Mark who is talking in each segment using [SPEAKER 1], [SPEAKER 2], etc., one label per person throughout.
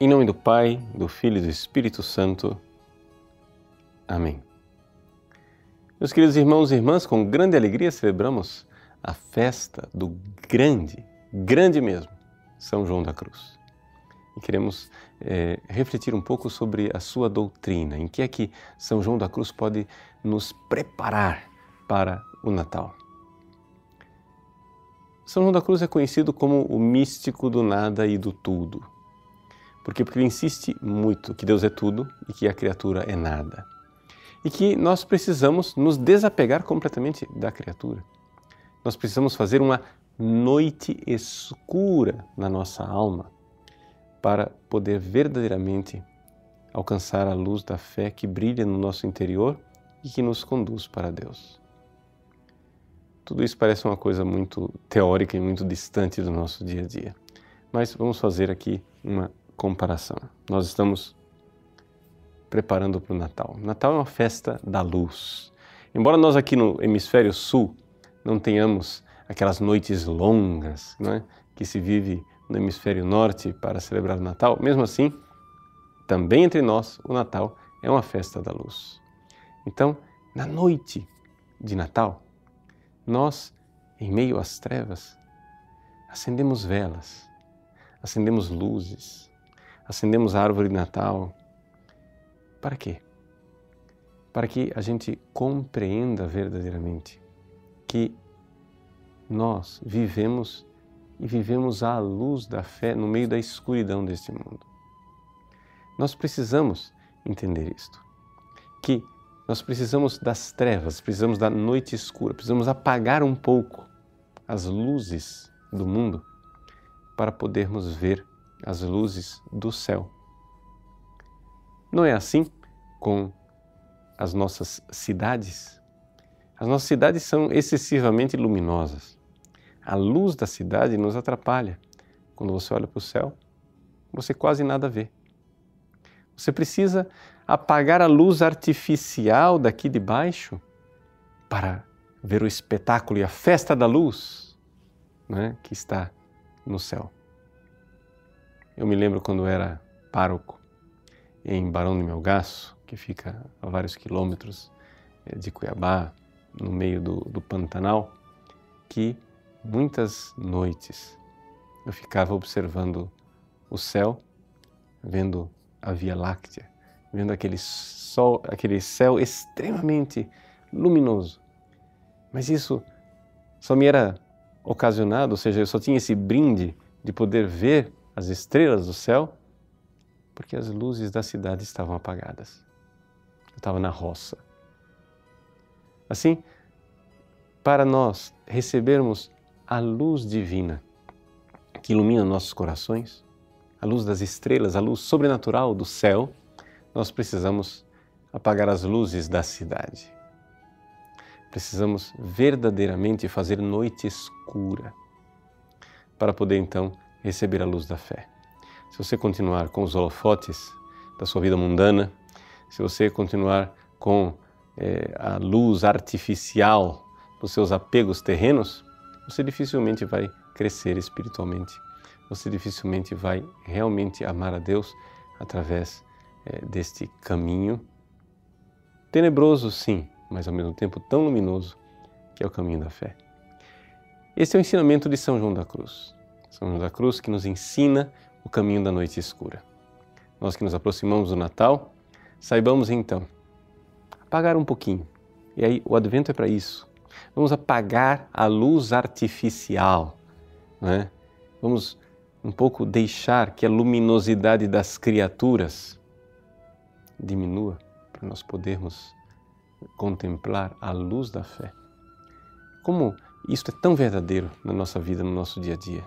[SPEAKER 1] Em nome do Pai, do Filho e do Espírito Santo. Amém. Meus queridos irmãos e irmãs, com grande alegria celebramos a festa do grande, grande mesmo, São João da Cruz. E queremos é, refletir um pouco sobre a sua doutrina, em que é que São João da Cruz pode nos preparar para o Natal. São João da Cruz é conhecido como o místico do nada e do tudo. Por quê? Porque ele insiste muito que Deus é tudo e que a criatura é nada. E que nós precisamos nos desapegar completamente da criatura. Nós precisamos fazer uma noite escura na nossa alma para poder verdadeiramente alcançar a luz da fé que brilha no nosso interior e que nos conduz para Deus. Tudo isso parece uma coisa muito teórica e muito distante do nosso dia a dia. Mas vamos fazer aqui uma comparação. Nós estamos preparando para o Natal. Natal é uma festa da luz. Embora nós aqui no hemisfério sul não tenhamos aquelas noites longas não é? que se vive no hemisfério norte para celebrar o Natal, mesmo assim, também entre nós, o Natal é uma festa da luz. Então, na noite de Natal, nós, em meio às trevas, acendemos velas, acendemos luzes, acendemos a árvore de Natal. Para quê? Para que a gente compreenda verdadeiramente que nós vivemos e vivemos à luz da fé no meio da escuridão deste mundo. Nós precisamos entender isto, que nós precisamos das trevas, precisamos da noite escura, precisamos apagar um pouco as luzes do mundo para podermos ver as luzes do céu. Não é assim com as nossas cidades? As nossas cidades são excessivamente luminosas. A luz da cidade nos atrapalha. Quando você olha para o céu, você quase nada vê. Você precisa apagar a luz artificial daqui de baixo para ver o espetáculo e a festa da luz né, que está no céu. Eu me lembro quando era pároco em Barão de Melgaço, que fica a vários quilômetros eh, de Cuiabá, no meio do, do Pantanal, que muitas noites eu ficava observando o céu, vendo a Via Láctea, vendo aquele sol, aquele céu extremamente luminoso. Mas isso só me era ocasionado, ou seja, eu só tinha esse brinde de poder ver as estrelas do céu, porque as luzes da cidade estavam apagadas. Eu estava na roça. Assim, para nós recebermos a luz divina que ilumina nossos corações, a luz das estrelas, a luz sobrenatural do céu, nós precisamos apagar as luzes da cidade. Precisamos verdadeiramente fazer noite escura para poder então receber a luz da fé. Se você continuar com os holofotes da sua vida mundana, se você continuar com é, a luz artificial dos seus apegos terrenos, você dificilmente vai crescer espiritualmente. Você dificilmente vai realmente amar a Deus através é, deste caminho tenebroso, sim, mas ao mesmo tempo tão luminoso que é o caminho da fé. Este é o ensinamento de São João da Cruz. São João da Cruz que nos ensina o caminho da noite escura. Nós que nos aproximamos do Natal, saibamos então apagar um pouquinho. E aí o advento é para isso. Vamos apagar a luz artificial, né? Vamos um pouco deixar que a luminosidade das criaturas diminua para nós podermos contemplar a luz da fé. Como isto é tão verdadeiro na nossa vida, no nosso dia a dia.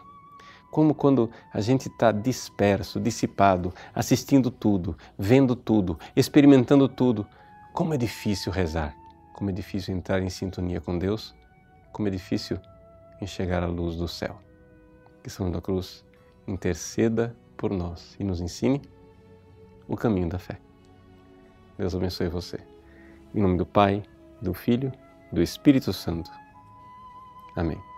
[SPEAKER 1] Como quando a gente está disperso, dissipado, assistindo tudo, vendo tudo, experimentando tudo. Como é difícil rezar, como é difícil entrar em sintonia com Deus, como é difícil enxergar a luz do céu. Que São da Cruz interceda por nós e nos ensine o caminho da fé. Deus abençoe você. Em nome do Pai, do Filho, do Espírito Santo. Amém.